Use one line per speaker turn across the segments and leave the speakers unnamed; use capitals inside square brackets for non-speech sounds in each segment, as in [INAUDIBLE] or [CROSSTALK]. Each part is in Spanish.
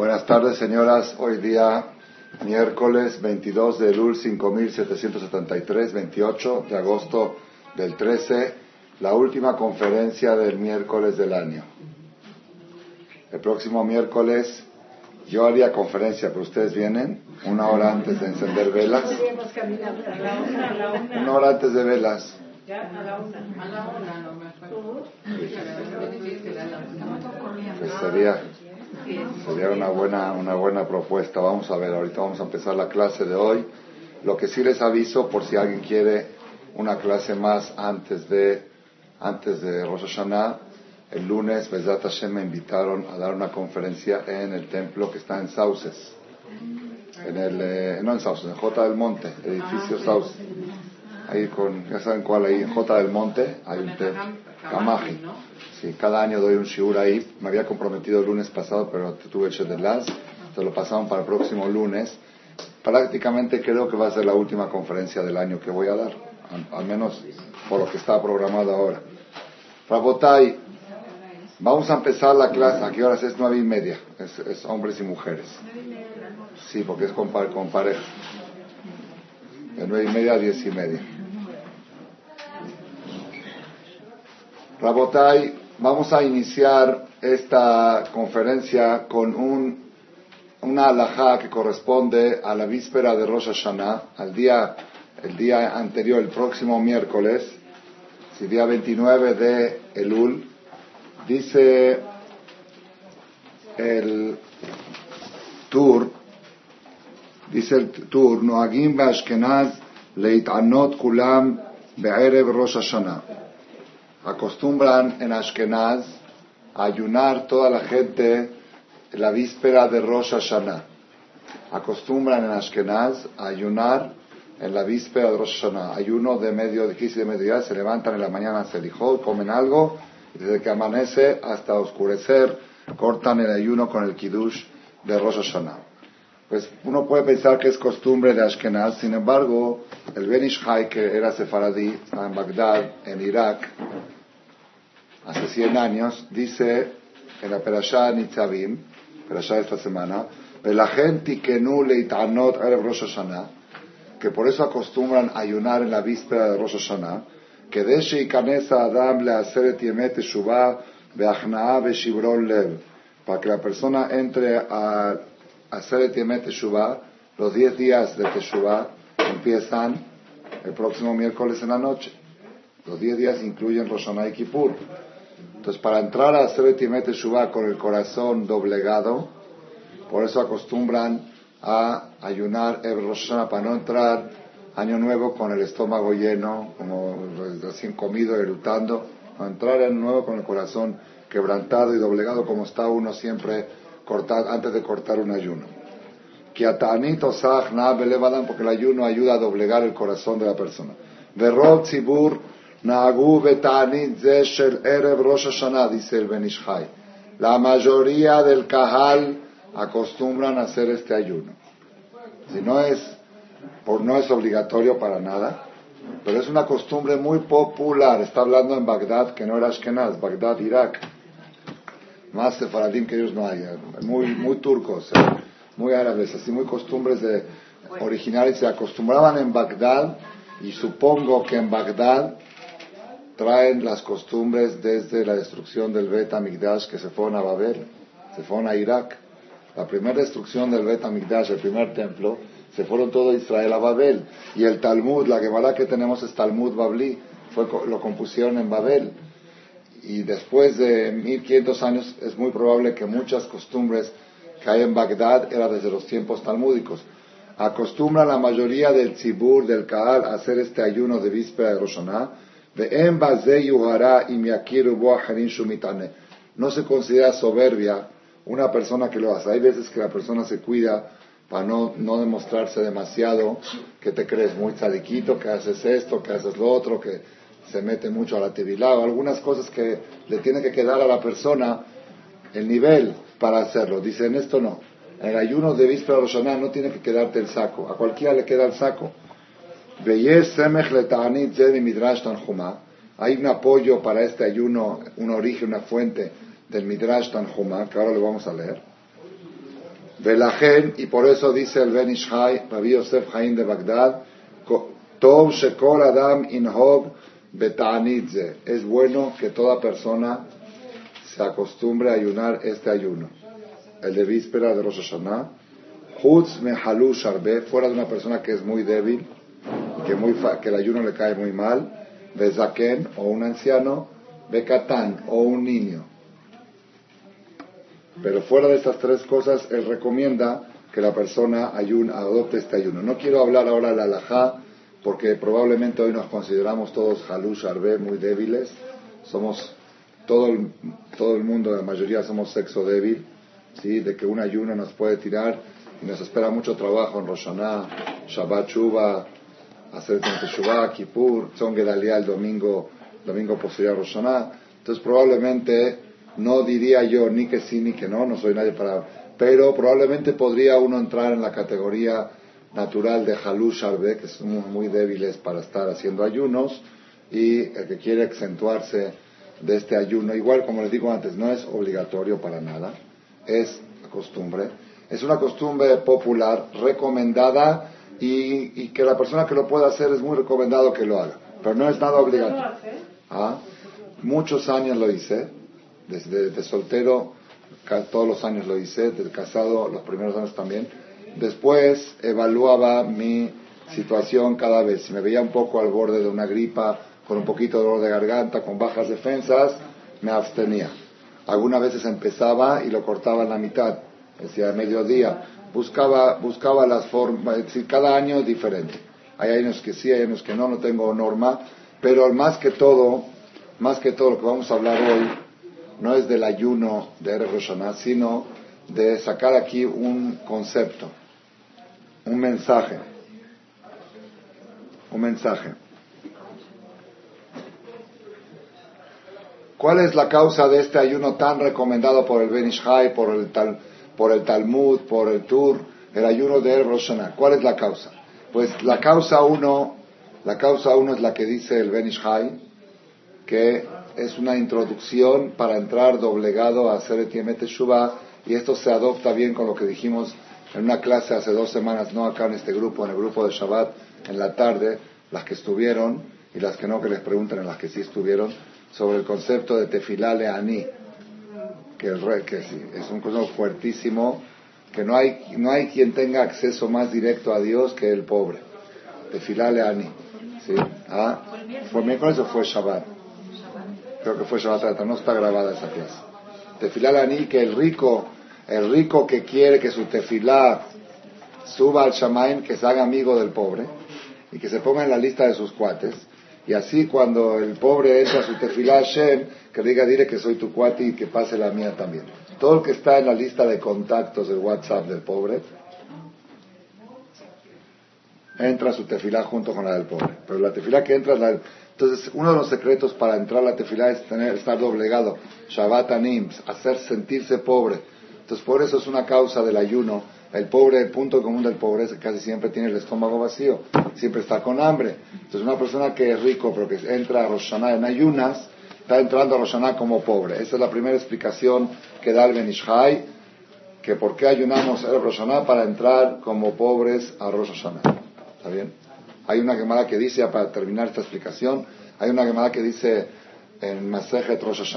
Buenas tardes, señoras. Hoy día, miércoles 22 de Elul 5773, 28 de agosto del 13, la última conferencia del miércoles del año. El próximo miércoles yo haría conferencia, pero ustedes vienen una hora antes de encender velas. Una hora antes de velas. Pues sería, sería una buena, una buena propuesta. Vamos a ver, ahorita vamos a empezar la clase de hoy. Lo que sí les aviso, por si alguien quiere una clase más antes de, antes de Rosh Hashanah, el lunes, Bezat Hashem me invitaron a dar una conferencia en el templo que está en Sauces. En el, eh, no en Sauces, en J del Monte, edificio Sauces. Ahí con, ya saben cuál, ahí en J del Monte hay un templo. Kamaji. Sí, cada año doy un shiur ahí. Me había comprometido el lunes pasado, pero tuve el Shedelaz. Se lo pasaron para el próximo lunes. Prácticamente creo que va a ser la última conferencia del año que voy a dar. Al, menos por lo que está programado ahora. Rabotai, Vamos a empezar la clase. ¿A qué horas es? Nueve y media. Es, hombres y mujeres. Sí, porque es con, con pareja. De nueve y media a diez y media. Rabotai, vamos a iniciar esta conferencia con un, una alajá que corresponde a la víspera de Rosh Hashanah, al día, el día anterior, el próximo miércoles, el día 29 de Elul, Dice el Tur, dice el Tur, Noagim Ashkenaz leitanot kulam be'erev Rosh Hashanah. Acostumbran en Ashkenaz a ayunar toda la gente en la víspera de Rosh Hashanah. Acostumbran en Ashkenaz a ayunar en la víspera de Rosh Hashanah. Ayuno de medio, de de mediodía, se levantan en la mañana, se dijo, comen algo desde que amanece hasta oscurecer, cortan el ayuno con el kiddush de Rosh Hashanah. Pues uno puede pensar que es costumbre de Ashkenaz, sin embargo, el Ben Ishai, que era sefaradí, en Bagdad, en Irak, hace 100 años, dice en la Perashá Nitzavim, Perashá de esta semana, la gente que no le itanot Rosh Hashanah, que por eso acostumbran ayunar en la víspera de Rosh Hashanah, que deshe y canesa Adam le hacer tiemete shubá beachnaa beshibron lev, para que la persona entre a hacer tiemete teshuvah, los 10 días de teshuvah empiezan el próximo miércoles en la noche. Los 10 días incluyen Rosh Hashanah y Kippur. Entonces, para entrar a hacer Yemé Teshuvah con el corazón doblegado, por eso acostumbran a ayunar el Rosh para no entrar año nuevo con el estómago lleno, como recién comido, erutando, a entrar en nuevo con el corazón quebrantado y doblegado como está uno siempre cortar, antes de cortar un ayuno. Porque el ayuno ayuda a doblegar el corazón de la persona. Dice el Benishai. La mayoría del Kahal acostumbran a hacer este ayuno. Si no es por no es obligatorio para nada, pero es una costumbre muy popular. Está hablando en Bagdad, que no era Ashkenaz, Bagdad, Irak. Más sefaradín que ellos no hay, muy, muy turcos, eh, muy árabes, así muy costumbres de originales. Se acostumbraban en Bagdad y supongo que en Bagdad traen las costumbres desde la destrucción del Bet Amigdash que se fueron a Babel, se fueron a Irak. La primera destrucción del Bet Amigdash, el primer templo, se fueron todo Israel a Babel. Y el Talmud, la Gemara que tenemos es Talmud Babli, fue, lo compusieron en Babel. Y después de 1500 años es muy probable que muchas costumbres que hay en Bagdad eran desde los tiempos talmúdicos. Acostumbra la mayoría del tzibur, del Kaal, a hacer este ayuno de víspera de Roshaná. No se considera soberbia una persona que lo hace. Hay veces que la persona se cuida para no, no demostrarse demasiado que te crees muy sadiquito, que haces esto, que haces lo otro, que se mete mucho a la tibilá, algunas cosas que le tiene que quedar a la persona el nivel para hacerlo. Dicen esto no. En el ayuno de víspera Roshaná no tiene que quedarte el saco. A cualquiera le queda el saco. Hay un apoyo para este ayuno, un origen, una fuente del Midrash Tanjuma, que ahora lo vamos a leer. Velajen, y por eso dice el Ben Ishai, Rabbi Yosef Haim de Bagdad, Tov Shekol Adam Inhog Betanidze. Es bueno que toda persona se acostumbre a ayunar este ayuno. El de víspera de Rosh Hashanah. Hutz Mehalu Sharbe, fuera de una persona que es muy débil, que, muy, que el ayuno le cae muy mal. Bezaken, o un anciano. Bekatán, o un niño. Pero fuera de estas tres cosas, él recomienda que la persona ayun, adopte este ayuno. No quiero hablar ahora de la alajá, porque probablemente hoy nos consideramos todos halush arbe, muy débiles. Somos, todo el, todo el mundo, la mayoría somos sexo débil, ¿sí? de que un ayuno nos puede tirar y nos espera mucho trabajo en Roshaná, Shabbat Shuba, hacer Teshuvah, Kippur, Tzon el domingo, domingo posterior a Roshaná. Entonces probablemente no diría yo ni que sí ni que no, no soy nadie para... Pero probablemente podría uno entrar en la categoría natural de Halush Arbe, que somos muy débiles para estar haciendo ayunos, y el que quiere acentuarse de este ayuno, igual como les digo antes, no es obligatorio para nada, es costumbre, es una costumbre popular, recomendada, y, que la persona que lo pueda hacer es muy recomendado que lo haga, pero no es nada obligatorio. ¿Ah? Muchos años lo hice, desde de soltero, todos los años lo hice, de casado los primeros años también. Después evaluaba mi situación cada vez. Si me veía un poco al borde de una gripa, con un poquito de dolor de garganta, con bajas defensas, me abstenía. Algunas veces empezaba y lo cortaba en la mitad, decía mediodía. Buscaba, buscaba las formas, es decir, cada año es diferente. Hay años que sí, hay años que no, no tengo norma, pero más que todo, más que todo lo que vamos a hablar hoy, no es del ayuno de Erev sino de sacar aquí un concepto, un mensaje, un mensaje. ¿Cuál es la causa de este ayuno tan recomendado por el Benishai, por el, por el Talmud, por el Tur, el ayuno de Erev ¿Cuál es la causa? Pues la causa uno, la causa uno es la que dice el Benishai, que es una introducción para entrar doblegado a hacer el Shubá y esto se adopta bien con lo que dijimos en una clase hace dos semanas, no acá en este grupo, en el grupo de Shabbat, en la tarde, las que estuvieron y las que no, que les pregunten en las que sí estuvieron, sobre el concepto de tefilale ani, que, el, que sí, es un concepto fuertísimo, que no hay, no hay quien tenga acceso más directo a Dios que el pobre. Tefilale ani. ¿sí? ¿Ah? ¿Fue miércoles o fue Shabbat? creo que fue Shabbat no está grabada esa clase. Tefilá ni que el rico, el rico que quiere que su tefilá suba al Shamaim, que se haga amigo del pobre y que se ponga en la lista de sus cuates. Y así cuando el pobre entra a su tefilá Shem, que diga, dile que soy tu cuate y que pase la mía también. Todo el que está en la lista de contactos del WhatsApp del pobre, entra a su tefilá junto con la del pobre. Pero la tefilá que entra la del... Entonces, uno de los secretos para entrar a la tefilá es tener, estar doblegado. Shabbat anims, hacer sentirse pobre. Entonces, por eso es una causa del ayuno. El pobre, el punto común del pobre es que casi siempre tiene el estómago vacío, siempre está con hambre. Entonces, una persona que es rico pero que entra a Roshaná en ayunas, está entrando a Roshaná como pobre. Esa es la primera explicación que da el Benishai, que por qué ayunamos el Roshaná para entrar como pobres a Rosh ¿Está bien? Hay una quemada que dice, para terminar esta explicación, hay una quemada que dice en Masejet Rosh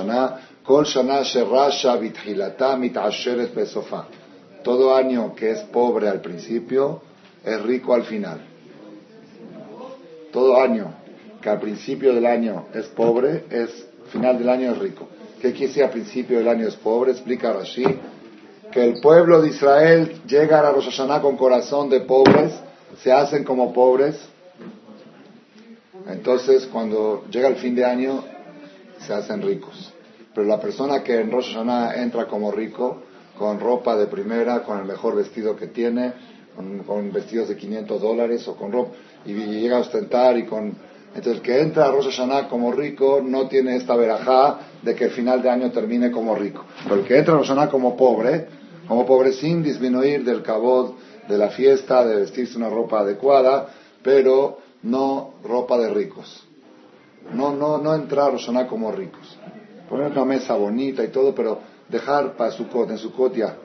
Kol Shana Mitasheret Besofa. Todo año que es pobre al principio, es rico al final. Todo año que al principio del año es pobre, es final del año es rico. ¿Qué quiere decir al principio del año es pobre? Explica Rashi que el pueblo de Israel llega a Rosh Hashanah con corazón de pobres, se hacen como pobres entonces, cuando llega el fin de año, se hacen ricos. Pero la persona que en Rosh Hashanah entra como rico, con ropa de primera, con el mejor vestido que tiene, con, vestidos de 500 dólares o con ropa, y, llega a ostentar y con... Entonces, el que entra a Rosh como rico no tiene esta verajá de que el final de año termine como rico. Pero el que entra a Rosh como pobre, como pobre sin disminuir del cabot de la fiesta, de vestirse una ropa adecuada, pero no ropa de ricos. No, no, no entrar a como ricos. Poner una mesa bonita y todo, pero dejar para su en su ya.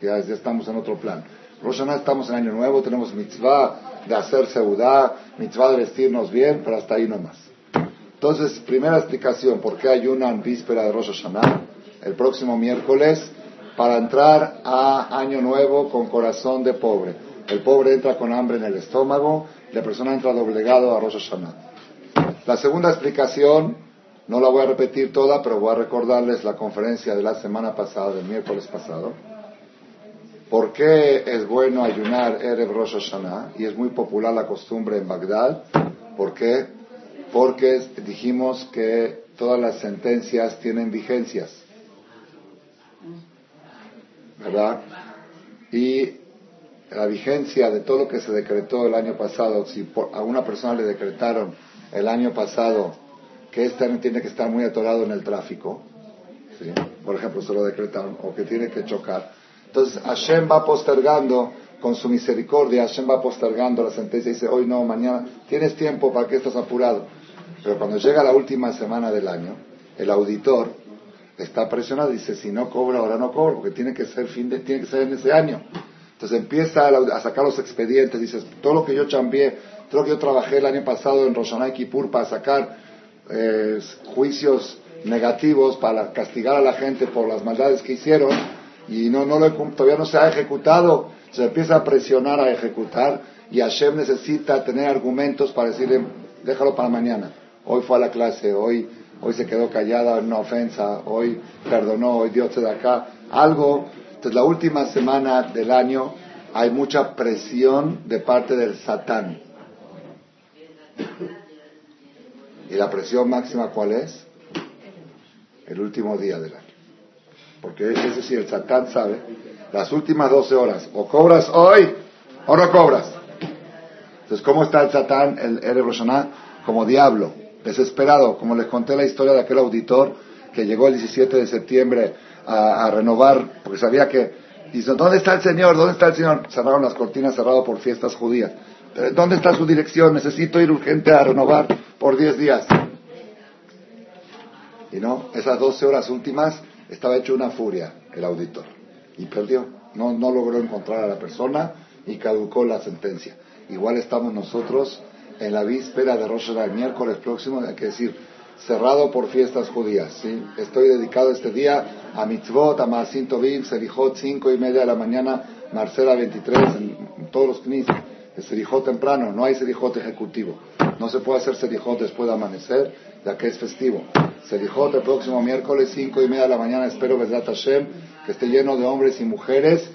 ya, ya estamos en otro plan. Rosh Hashanah estamos en Año Nuevo, tenemos mitzvah de hacer seudá, mitzvah de vestirnos bien, pero hasta ahí nomás. Entonces, primera explicación, ¿por qué ayunan víspera de Rosh Hashanah? El próximo miércoles, para entrar a Año Nuevo con corazón de pobre. El pobre entra con hambre en el estómago, la persona entra doblegado a Rosh Hashanah. La segunda explicación, no la voy a repetir toda, pero voy a recordarles la conferencia de la semana pasada, del miércoles pasado ¿Por qué es bueno ayunar Erev Rosh Hashanah? Y es muy popular la costumbre en Bagdad. ¿Por qué? Porque dijimos que todas las sentencias tienen vigencias. ¿Verdad? Y la vigencia de todo lo que se decretó el año pasado, si a una persona le decretaron el año pasado que año tiene que estar muy atorado en el tráfico, por ejemplo, se lo decretaron, o que tiene que chocar, entonces Hashem va postergando con su misericordia, Hashem va postergando la sentencia y dice, hoy no, mañana, tienes tiempo, ¿para que estás apurado? Pero cuando llega la última semana del año, el auditor está presionado y dice, si no cobra, ahora no cobro, porque tiene que ser fin de, tiene que ser en ese año. Entonces empieza a sacar los expedientes, dices, todo lo que yo chambié, todo lo que yo trabajé el año pasado en Roshanay Kippur para sacar eh, juicios negativos, para castigar a la gente por las maldades que hicieron, y no, no lo, todavía no se ha ejecutado, se empieza a presionar a ejecutar y Hashem necesita tener argumentos para decirle, déjalo para mañana. Hoy fue a la clase, hoy, hoy se quedó callada en una ofensa, hoy perdonó, hoy Dios se da acá. Algo, entonces la última semana del año hay mucha presión de parte del Satán. ¿Y la presión máxima cuál es? El último día del año. Porque es decir, el Satán sabe, las últimas 12 horas, o cobras hoy o no cobras. Entonces, ¿cómo está el Satán, el Erev Como diablo, desesperado, como les conté la historia de aquel auditor que llegó el 17 de septiembre a, renovar, porque sabía que, dice, ¿dónde está el Señor? ¿Dónde está el Señor? Cerraron las cortinas, cerrado por fiestas judías. ¿Dónde está su dirección? Necesito ir urgente a renovar por 10 días. Y no, esas 12 horas últimas estaba hecho una furia el auditor y perdió. No, no logró encontrar a la persona y caducó la sentencia. Igual estamos nosotros en la víspera de Rosh el miércoles próximo, hay que decir, cerrado por fiestas judías. ¿sí? Estoy dedicado este día a mitzvot, a Maasim Tovim, Serijot, cinco y media de la mañana, Marcela 23, en, todos los knis. El Serijot temprano, no hay Serijot ejecutivo. No se puede hacer Serijot después de amanecer, ya que es festivo. Serijot el próximo miércoles, cinco y media de la mañana, espero, Besdat Hashem, que esté lleno de hombres y mujeres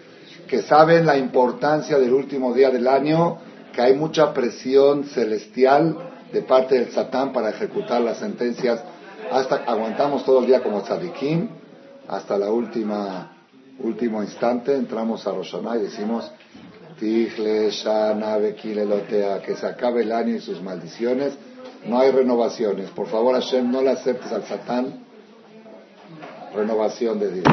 que saben la importancia del último día del año, que hay mucha presión celestial de parte del Satán para ejecutar las sentencias. Hasta aguantamos todo el día como tzadikim, hasta la última último instante entramos a Roshaná y decimos que se acabe el año y sus maldiciones no hay renovaciones. Por favor, Hashem, no le aceptes al Satán renovación de Dios.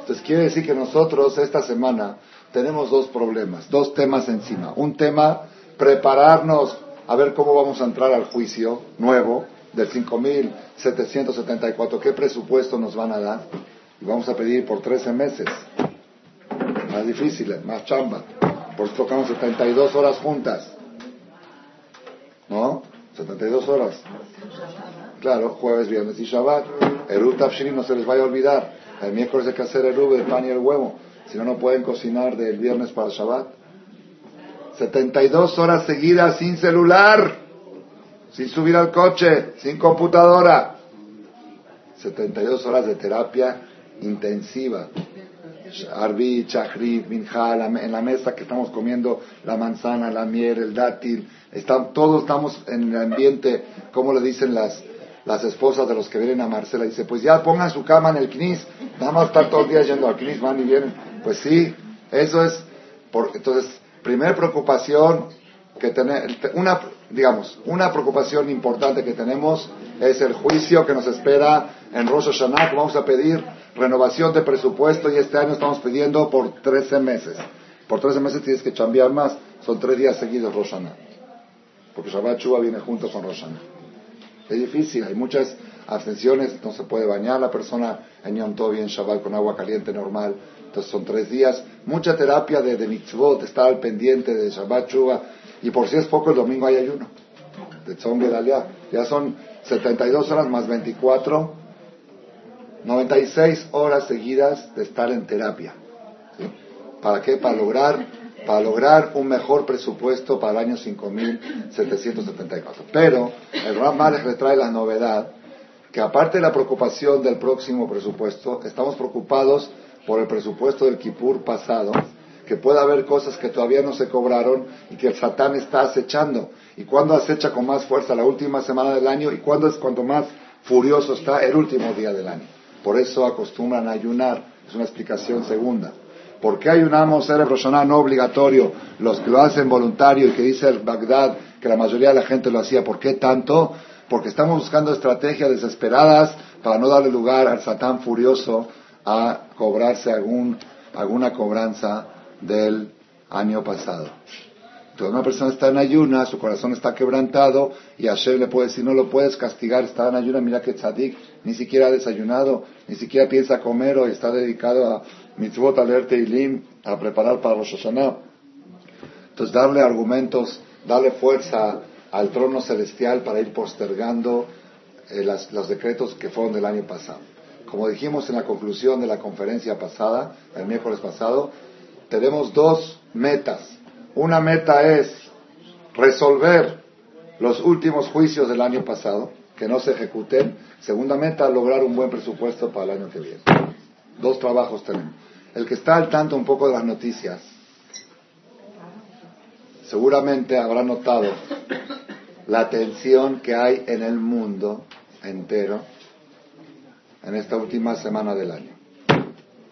Entonces quiere decir que nosotros esta semana tenemos dos problemas, dos temas encima. Un tema, prepararnos a ver cómo vamos a entrar al juicio nuevo del 5.774, qué presupuesto nos van a dar. Y vamos a pedir por 13 meses. Más difícil, más chamba. Por eso tocamos 72 horas juntas. ¿No? 72 horas. Claro, jueves, viernes y Shabbat. Eru Tafshiri no se les vaya a olvidar. El miércoles hay que hacer el el pan y el huevo. Si no, no pueden cocinar del viernes para Shabbat. 72 horas seguidas sin celular, sin subir al coche, sin computadora. 72 horas de terapia intensiva. Arbi, Chahri, Minja, en la mesa que estamos comiendo la manzana, la miel, el dátil, todos estamos en el ambiente, como le dicen las, las esposas de los que vienen a Marcela, dice, pues ya pongan su cama en el CNIS, nada más estar todo el día yendo al CNIS, van y vienen. Pues sí, eso es, por, entonces, primer preocupación que tener, una, digamos, una preocupación importante que tenemos es el juicio que nos espera en Rosh Hashanah, vamos a pedir renovación de presupuesto y este año estamos pidiendo por 13 meses. Por 13 meses tienes que cambiar más, son tres días seguidos Rosh Hashanah porque Shabbat Shua viene junto con Roshan. Es difícil, hay muchas, abstenciones, no se puede bañar la persona en Yom Tov y en Shabbat con agua caliente normal. Entonces son tres días. Mucha terapia de, de mitzvot, estar al pendiente de Shabbat, Chuba. Y por si es poco, el domingo hay ayuno. De Tzom Ya son 72 horas más 24, 96 horas seguidas de estar en terapia. ¿Para qué? Para lograr, para lograr un mejor presupuesto para el año 5774. Pero el Ram le trae la novedad que aparte de la preocupación del próximo presupuesto, estamos preocupados por el presupuesto del Kippur pasado, que puede haber cosas que todavía no se cobraron y que el Satán está acechando. ¿Y cuándo acecha con más fuerza? La última semana del año. ¿Y cuándo es cuando más furioso está? El último día del año. Por eso acostumbran a ayunar. Es una explicación segunda. ¿Por qué ayunamos el no obligatorio? Los que lo hacen voluntario y que dice el Bagdad que la mayoría de la gente lo hacía. ¿Por qué tanto? porque estamos buscando estrategias desesperadas para no darle lugar al Satán furioso a cobrarse algún, alguna cobranza del año pasado. Entonces una persona está en ayuna, su corazón está quebrantado y Hashem le puede decir, no lo puedes castigar, está en ayuna, mira que tzadik, ni siquiera ha desayunado, ni siquiera piensa comer o está dedicado a mitzvot, y lim, a preparar para los Hashanah. Entonces darle argumentos, darle fuerza al trono celestial para ir postergando eh, los decretos que fueron del año pasado. Como dijimos en la conclusión de la conferencia pasada, el miércoles pasado, tenemos dos metas. Una meta es resolver los últimos juicios del año pasado, que no se ejecuten. Segunda meta, lograr un buen presupuesto para el año que viene. Dos trabajos tenemos. El que está al tanto un poco de las noticias, seguramente habrá notado la tensión que hay en el mundo entero en esta última semana del año.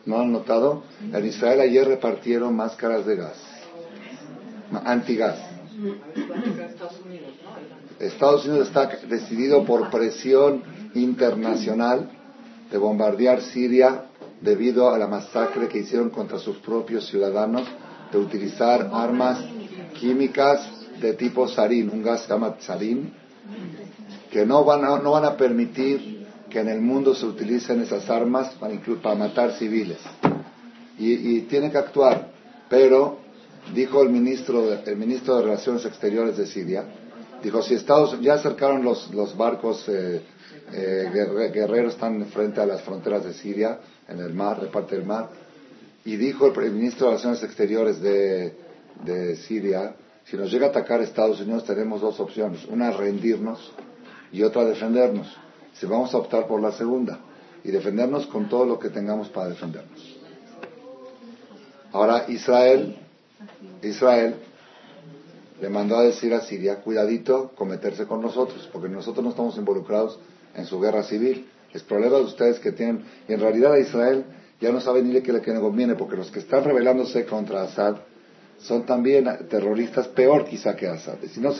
¿No han notado? En Israel ayer repartieron máscaras de gas, antigas. Estados Unidos está decidido por presión internacional de bombardear Siria debido a la masacre que hicieron contra sus propios ciudadanos, de utilizar armas químicas de tipo sarín, un gas que se llama sarín, que no van, a, no van a permitir que en el mundo se utilicen esas armas para, para matar civiles. Y, y tiene que actuar. Pero, dijo el ministro, el ministro de Relaciones Exteriores de Siria, dijo, si Estados ya acercaron los, los barcos eh, eh, guerreros, están frente a las fronteras de Siria, en el mar, de parte del mar, y dijo el, ministro de Relaciones Exteriores de, de Siria, si nos llega a atacar Estados Unidos tenemos dos opciones, una rendirnos y otra defendernos. Si vamos a optar por la segunda y defendernos con todo lo que tengamos para defendernos. Ahora Israel, Israel le mandó a decir a Siria, cuidadito con meterse con nosotros, porque nosotros no estamos involucrados en su guerra civil. Es problema de ustedes que tienen, y en realidad a Israel ya no sabe ni qué le conviene, porque los que están rebelándose contra Assad son también terroristas peor quizá que Assad. Si no,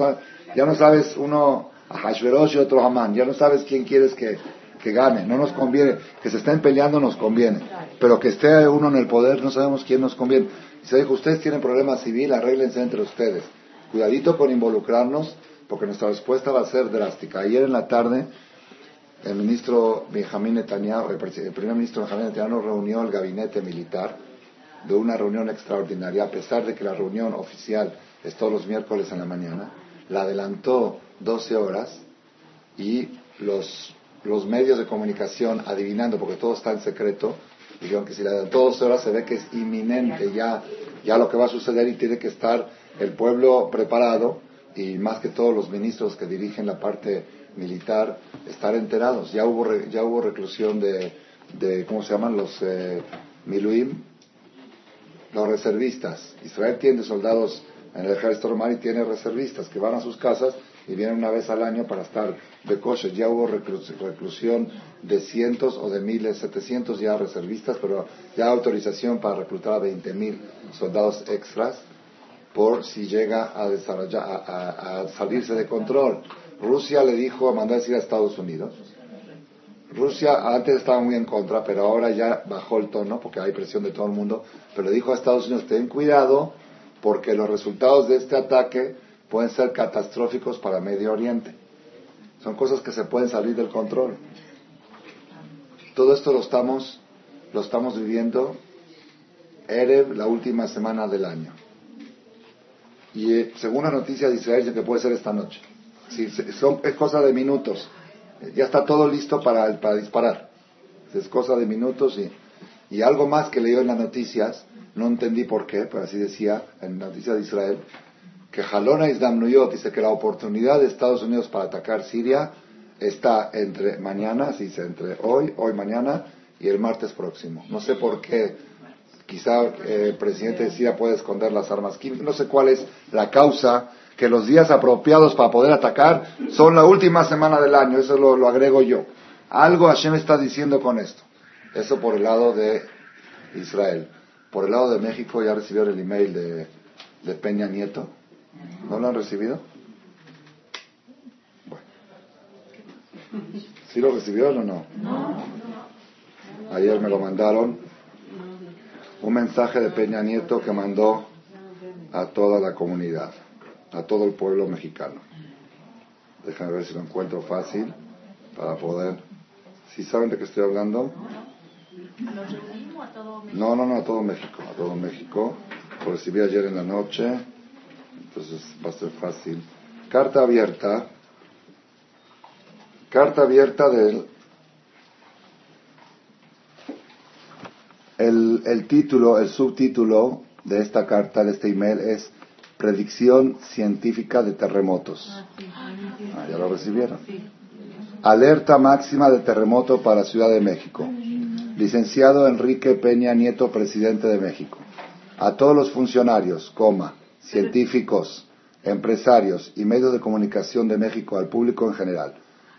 ya no sabes uno a Hashverosh y otro a Amán, ya no sabes quién quieres que, que gane, no nos conviene, que se estén peleando nos conviene, pero que esté uno en el poder no sabemos quién nos conviene. Y se dijo, ustedes tienen problemas civil, arréglense entre ustedes. Cuidadito con involucrarnos, porque nuestra respuesta va a ser drástica. Ayer en la tarde, el ministro Benjamín Netanyahu, el primer ministro Benjamín Netanyahu reunió el gabinete militar de una reunión extraordinaria, a pesar de que la reunión oficial es todos los miércoles en la mañana, la adelantó 12 horas y los, los medios de comunicación, adivinando, porque todo está en secreto, dijeron que si la adelantó 12 horas se ve que es inminente ya, ya lo que va a suceder y tiene que estar el pueblo preparado y más que todos los ministros que dirigen la parte militar estar enterados. Ya hubo, ya hubo reclusión de, de ¿cómo se llaman? Los eh, Miluim, los reservistas. Israel tiene soldados en el ejército romano y tiene reservistas que van a sus casas y vienen una vez al año para estar de coche. Ya hubo reclusión de cientos o de miles, 700 ya reservistas, pero ya autorización para reclutar a 20 mil soldados extras por si llega a, a, a, salirse de control. Rusia le dijo, mandó a decir a Estados Unidos, Rusia antes estaba muy en contra, pero ahora ya bajó el tono porque hay presión de todo el mundo. Pero dijo a Estados Unidos, ten cuidado porque los resultados de este ataque pueden ser catastróficos para Medio Oriente. Son cosas que se pueden salir del control. Todo esto lo estamos, lo estamos viviendo Erev, la última semana del año. Y eh, según la noticia de Israel, que puede ser esta noche. Sí, son, es cosa de minutos. Ya está todo listo para, para disparar. Es cosa de minutos y, y algo más que leyó en las noticias, no entendí por qué, pero así decía en la noticia de Israel, que Jalona Isdamnuyot dice que la oportunidad de Estados Unidos para atacar Siria está entre mañana, se dice entre hoy, hoy mañana y el martes próximo. No sé por qué quizá eh, el presidente de Siria puede esconder las armas químicas, no sé cuál es la causa, que los días apropiados para poder atacar son la última semana del año, eso lo, agrego yo. Algo Hashem está diciendo con esto. Eso por el lado de Israel. Por el lado de México ya recibieron el email de, de Peña Nieto. ¿No lo han recibido? Bueno. ¿Sí lo recibieron o no? Ayer me lo mandaron un mensaje de Peña Nieto que mandó a toda la comunidad, a todo el pueblo mexicano. Déjame ver si lo encuentro fácil para poder. ¿Sí saben de qué estoy hablando? No, no, no, a todo México, a todo México. Lo recibí ayer en la noche, entonces va a ser fácil. Carta abierta, carta abierta del El, el, título, el subtítulo de esta carta, de este email, es Predicción científica de terremotos. Ah, ah, ya lo recibieron. Alerta máxima de terremoto para Ciudad de México. Licenciado Enrique Peña Nieto, presidente de México. A todos los funcionarios, coma, científicos, empresarios y medios de comunicación de México, al público en general.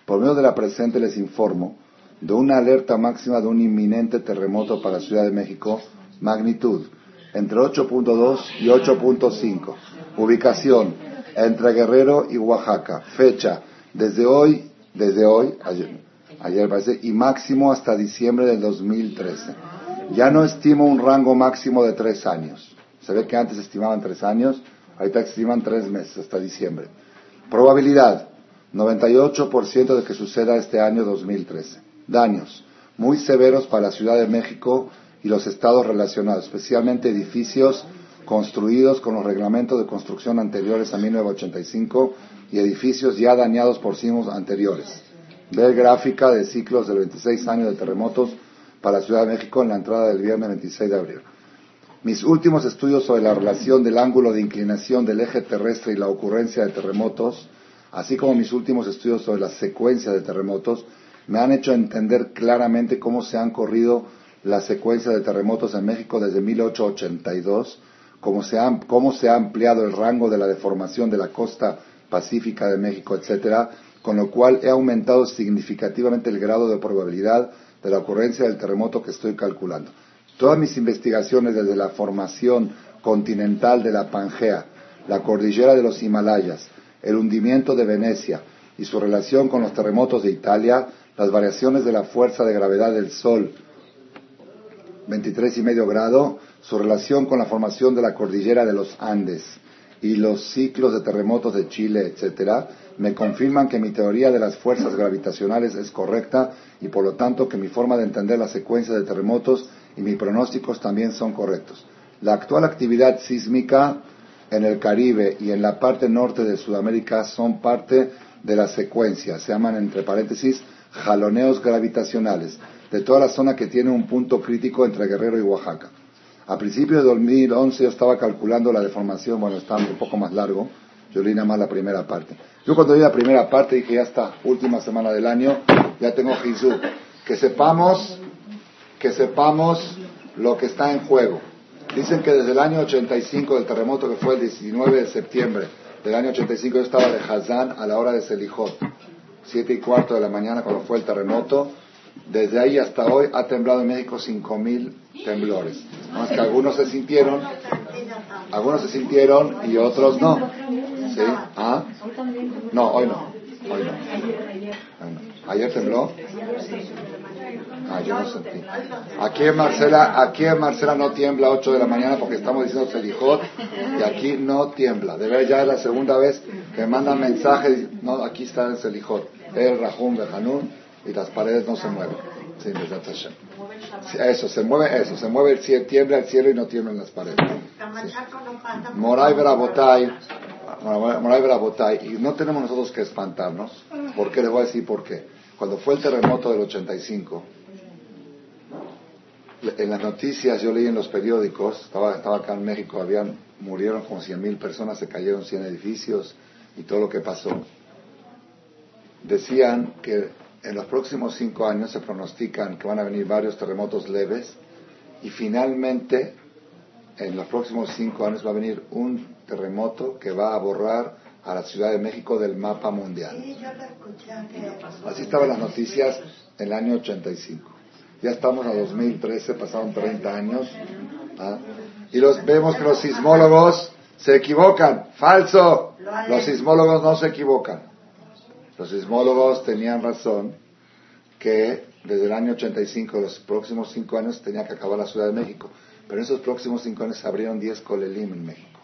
Por medio de la presente les informo de una alerta máxima de un inminente terremoto para Ciudad de México, magnitud entre 8.2 y 8.5, ubicación entre Guerrero y Oaxaca, fecha desde hoy, desde hoy, ayer, ayer parece, y máximo hasta diciembre del 2013. Ya no estimo un rango máximo de tres años. Se ve que antes estimaban tres años, ahorita estiman tres meses, hasta diciembre. Probabilidad, 98% de que suceda este año 2013 daños muy severos para la Ciudad de México y los estados relacionados, especialmente edificios construidos con los reglamentos de construcción anteriores a 1985 y edificios ya dañados por sismos anteriores. Ver gráfica de ciclos de 26 años de terremotos para la Ciudad de México en la entrada del viernes 26 de abril. Mis últimos estudios sobre la relación del ángulo de inclinación del eje terrestre y la ocurrencia de terremotos, así como mis últimos estudios sobre la secuencia de terremotos, me han hecho entender claramente cómo se han corrido las secuencias de terremotos en México desde 1882, cómo se, ha, cómo se ha ampliado el rango de la deformación de la costa pacífica de México, etcétera, con lo cual he aumentado significativamente el grado de probabilidad de la ocurrencia del terremoto que estoy calculando. Todas mis investigaciones desde la formación continental de la Pangea, la cordillera de los Himalayas, el hundimiento de Venecia y su relación con los terremotos de Italia las variaciones de la fuerza de gravedad del Sol, 23 y medio grado, su relación con la formación de la cordillera de los Andes y los ciclos de terremotos de Chile, etcétera, me confirman que mi teoría de las fuerzas gravitacionales es correcta y por lo tanto que mi forma de entender la secuencia de terremotos y mis pronósticos también son correctos. La actual actividad sísmica en el Caribe y en la parte norte de Sudamérica son parte de la secuencia, se llaman entre paréntesis jaloneos gravitacionales de toda la zona que tiene un punto crítico entre Guerrero y Oaxaca. A principios de 2011 yo estaba calculando la deformación, bueno, está un poco más largo, yo leí nada más la primera parte. Yo cuando leí la primera parte dije, ya está, última semana del año, ya tengo Jesús. Que sepamos, que sepamos lo que está en juego. Dicen que desde el año 85, del terremoto que fue el 19 de septiembre del año 85, yo estaba de Hazán a la hora de Selijot siete y cuarto de la mañana cuando fue el terremoto. Desde ahí hasta hoy ha temblado en México cinco mil temblores. Más que algunos se sintieron, algunos se sintieron y otros no. ¿Sí? ¿Ah? No, hoy no. Hoy no. ¿Ayer tembló? Ah, yo no sentí. Aquí en Marcela, aquí en Marcela no tiembla a 8 de la mañana porque estamos diciendo Selijot y aquí no tiembla. De ver ya es la segunda vez que mandan mensajes, no, aquí está el Selijot. El Rahum Bejanun, y las paredes no se mueven. Sí, eso, se mueve eso, se mueve el cielo, tiembla el cielo y no tiemblan las paredes. Brabotay, Moray Brabotay, y no tenemos nosotros que espantarnos, porque les voy a decir por qué. Cuando fue el terremoto del 85, en las noticias, yo leí en los periódicos, estaba, estaba acá en México, habían, murieron como 100.000 personas, se cayeron 100 edificios y todo lo que pasó. Decían que en los próximos cinco años se pronostican que van a venir varios terremotos leves y finalmente en los próximos cinco años va a venir un terremoto que va a borrar a la Ciudad de México del mapa mundial. Así estaban las noticias en el año 85. Ya estamos a 2013, pasaron 30 años. ¿ah? Y los, vemos que los sismólogos se equivocan. Falso. Los sismólogos no se equivocan. Los sismólogos tenían razón que desde el año 85, los próximos 5 años, tenía que acabar la Ciudad de México. Pero en esos próximos 5 años se abrieron 10 colelim en México.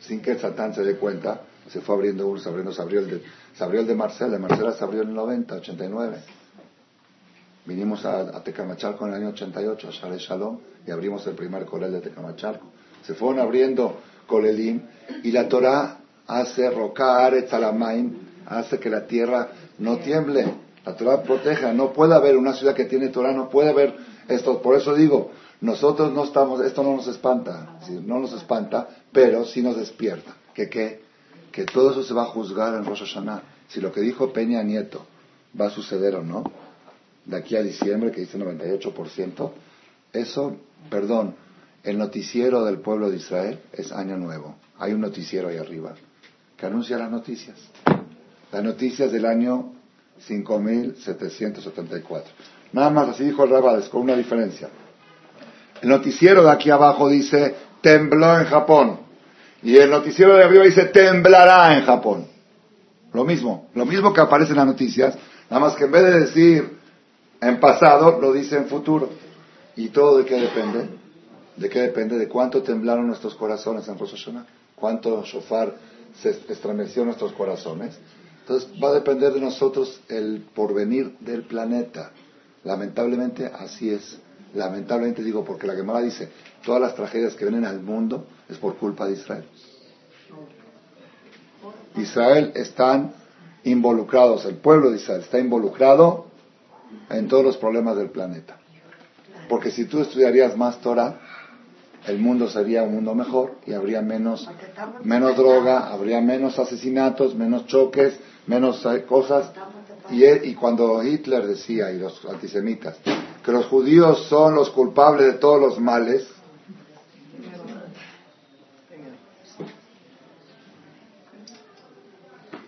Sin que el Satán se dé cuenta, se fue abriendo uno, se abrió, se abrió el de, abrió el de Marcela, de Marcela se abrió en el 90, 89. Vinimos a, a Tecamachalco en el año 88, a Shale Shalom, y abrimos el primer colel de Tecamachalco. Se fueron abriendo colelim, y la Torah hace rocar etzalamaim, hace que la tierra no tiemble. La Torah proteja. No puede haber una ciudad que tiene Torah, no puede haber esto. Por eso digo, nosotros no estamos, esto no nos espanta, no nos espanta, pero sí nos despierta. ¿Que qué? Que todo eso se va a juzgar en Rosh Hashanah. Si lo que dijo Peña Nieto va a suceder o no, de aquí a diciembre, que dice 98%, eso, perdón, el noticiero del pueblo de Israel es Año Nuevo. Hay un noticiero ahí arriba que anuncia las noticias. Las noticias del año 5774. Nada más así dijo el Rabades, con una diferencia. El noticiero de aquí abajo dice tembló en Japón. Y el noticiero de arriba dice temblará en Japón. Lo mismo, lo mismo que aparece en las noticias, nada más que en vez de decir en pasado, lo dice en futuro. ¿Y todo de qué depende? ¿De qué depende? De cuánto temblaron nuestros corazones en Rosh Hashanah. Cuánto shofar se estremeció nuestros corazones. Entonces va a depender de nosotros el porvenir del planeta. Lamentablemente así es. Lamentablemente digo porque la Gemara dice, todas las tragedias que vienen al mundo es por culpa de Israel. Israel están involucrados, el pueblo de Israel está involucrado en todos los problemas del planeta. Porque si tú estudiarías más Torah, el mundo sería un mundo mejor y habría menos, menos droga, habría menos asesinatos, menos choques, menos eh, cosas. Y, y cuando Hitler decía, y los antisemitas, que los judíos son los culpables de todos los males,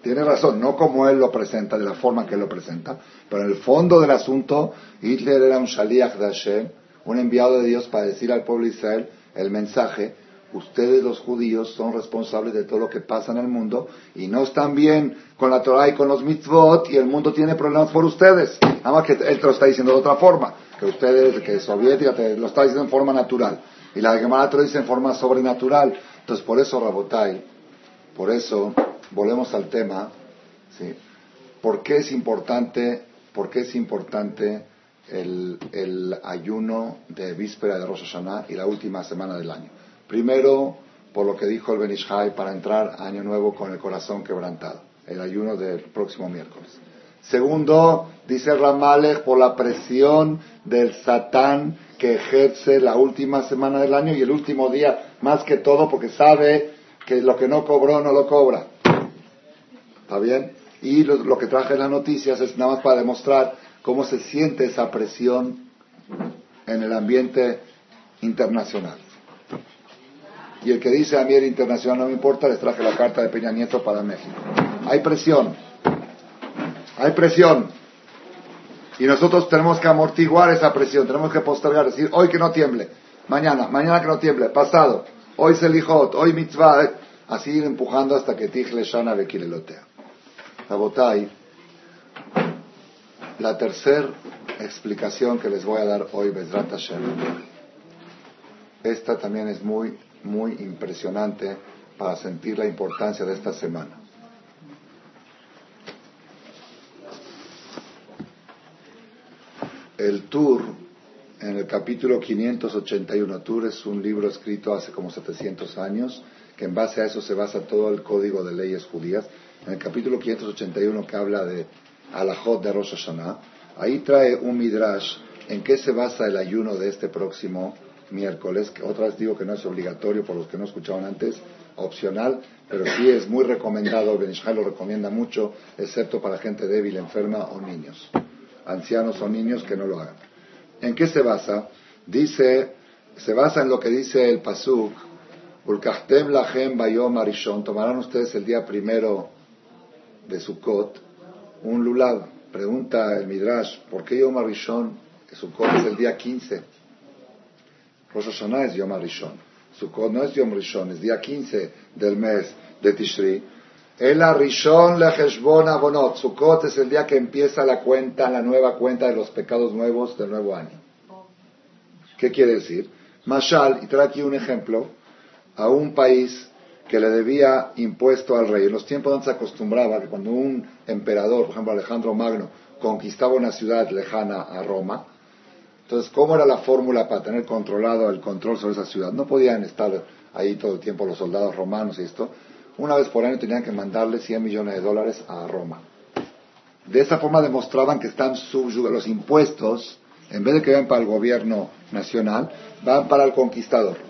tiene razón, no como él lo presenta, de la forma que él lo presenta, pero en el fondo del asunto, Hitler era un shaliach de Hashem, un enviado de Dios para decir al pueblo de Israel el mensaje, ustedes los judíos son responsables de todo lo que pasa en el mundo y no están bien con la Torah y con los mitzvot y el mundo tiene problemas por ustedes. Nada más que él te lo está diciendo de otra forma, que ustedes, que soviética te lo está diciendo en forma natural y la Gemara te lo dice en forma sobrenatural. Entonces por eso Rabotai, por eso volvemos al tema, ¿sí? ¿Por qué es importante, por qué es importante el, ayuno de víspera de Rosh Hashanah y la última semana del año? Primero, por lo que dijo el Benishai, para entrar Año Nuevo con el corazón quebrantado, el ayuno del próximo miércoles. Segundo, dice Ramalech, por la presión del Satán que ejerce la última semana del año y el último día, más que todo, porque sabe que lo que no cobró no lo cobra. ¿Está bien? Y lo, que traje en las noticias es nada más para demostrar cómo se siente esa presión en el ambiente internacional. Y el que dice a mí el internacional no me importa, les traje la carta de Peña Nieto para México. Hay presión. Hay presión. Y nosotros tenemos que amortiguar esa presión, tenemos que postergar, decir, hoy que no tiemble, mañana, mañana que no tiemble, pasado, hoy Selijot, hoy Mitzvah, eh, así ir empujando hasta que Tichle Shana Bekilelotea. Rabotai, la tercera explicación que les voy a dar hoy, Bezrat Hashem, esta también es muy, muy impresionante para sentir la importancia de esta semana. El Tour, en el capítulo 581, Tour es un libro escrito hace como 700 años, que en base a eso se basa todo el código de leyes judías, en el capítulo 581 que habla de Alajot de Rosh Hashanah, ahí trae un midrash en qué se basa el ayuno de este próximo miércoles, que otra vez digo que no es obligatorio por los que no escuchaban antes, opcional, pero sí es muy recomendado, Benishai lo recomienda mucho, excepto para gente débil, enferma o niños ancianos o niños que no lo hagan. ¿En qué se basa? Dice, se basa en lo que dice el Pasuk, Ulkahtem lachem bayom arishon, tomarán ustedes el día primero de Sukkot, un lulav. Pregunta el Midrash, ¿por qué Yom Arishon? Sukkot es el día 15. Rosh Hashanah es Yom Arishon. Sukkot no es Yom Rishon, es día 15 del mes de Tishri. El Arishon Lecheshbon Abonot. Sukkot es el día que empieza la cuenta, la nueva cuenta de los pecados nuevos del nuevo año. ¿Qué quiere decir? Mashal, y trae aquí un ejemplo, a un país que le debía impuesto al rey. En los tiempos donde se acostumbraba que cuando un emperador, por ejemplo Alejandro Magno, conquistaba una ciudad lejana a Roma, entonces, ¿cómo era la fórmula para tener controlado el control sobre esa ciudad? No podían estar ahí todo el tiempo los soldados romanos y esto. Una vez por año tenían que mandarle 100 millones de dólares a Roma. De esa forma demostraban que están subyugados los impuestos, en vez de que van para el gobierno nacional, van para el conquistador.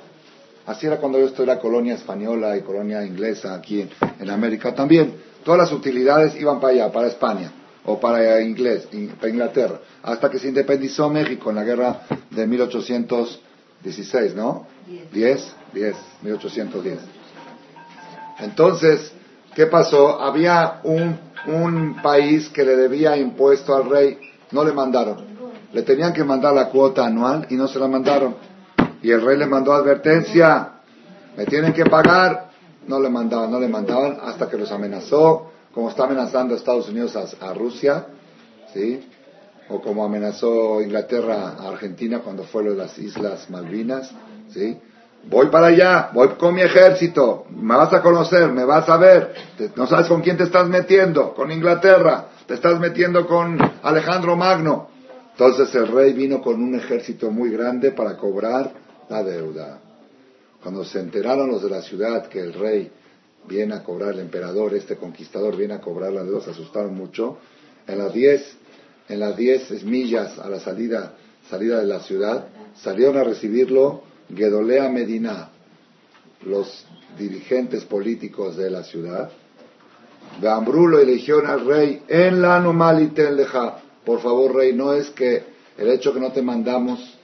Así era cuando yo estoy en la colonia española y colonia inglesa aquí en, América también. Todas las utilidades iban para allá, para España o para, inglés, para Inglaterra, hasta que se independizó México en la guerra de 1816, ¿no? 10, 10, 1810. Entonces, ¿qué pasó? Había un, un país que le debía impuesto al rey, no le mandaron. Le tenían que mandar la cuota anual y no se la mandaron. Y el rey le mandó advertencia, me tienen que pagar. No le mandaban, no le mandaban hasta que los amenazó, como está amenazando Estados Unidos a, Rusia, ¿sí? O como amenazó Inglaterra a Argentina cuando fue lo de las Islas Malvinas, ¿sí? Voy para allá, voy con mi ejército, me vas a conocer, me vas a ver. No sabes con quién te estás metiendo, con Inglaterra, te estás metiendo con Alejandro Magno. Entonces el rey vino con un ejército muy grande para cobrar la deuda. Cuando se enteraron los de la ciudad que el rey viene a cobrar, el emperador, este conquistador viene a cobrar la deuda, se asustaron mucho. En las diez, en las diez millas a la salida, salida de la ciudad, salieron a recibirlo Gedolea Medina, los dirigentes políticos de la ciudad, Gambru lo eligieron al rey en la en leja. Por favor, rey, no es que el hecho que no te mandamos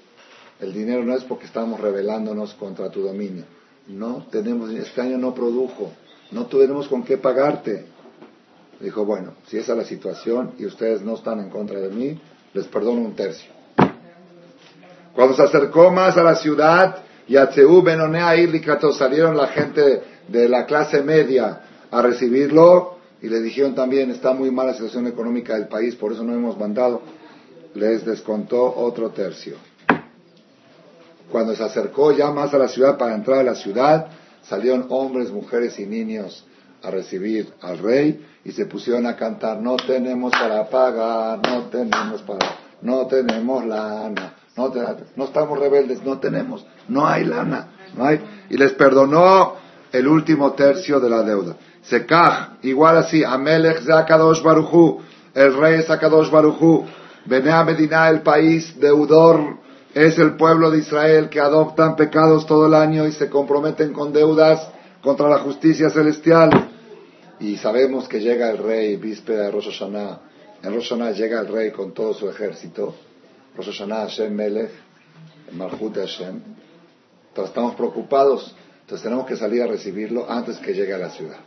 el dinero no es porque estamos rebelándonos contra tu dominio. No tenemos, este año no produjo, no tuvimos con qué pagarte. Dijo, bueno, si esa es la situación y ustedes no están en contra de mí, les perdono un tercio. Cuando se acercó más a la ciudad, y a Benonea Irlicato salieron la gente de la clase media a recibirlo y le dijeron también, está muy mala situación económica del país, por eso no hemos mandado. Les descontó otro tercio. Cuando se acercó ya más a la ciudad para entrar a la ciudad, salieron hombres, mujeres y niños a recibir al rey y se pusieron a cantar, no tenemos para pagar, no tenemos para, no tenemos lana, no, no estamos rebeldes, no tenemos, no hay lana, no hay. Y les perdonó el último tercio de la deuda. Sekaj, igual así, Amelech Zakadosh Baruchu, el rey Zakadosh Baruchu, Benea Medina, el país deudor, es el pueblo de Israel que adoptan pecados todo el año y se comprometen con deudas contra la justicia celestial. Y sabemos que llega el rey, víspera de Rosh Hashanah. En Rosh Hashanah llega el rey con todo su ejército Rosh Hashanah Hashem Melech, Malchut Hashem. Entonces estamos preocupados, entonces tenemos que salir a recibirlo antes que llegue a la ciudad.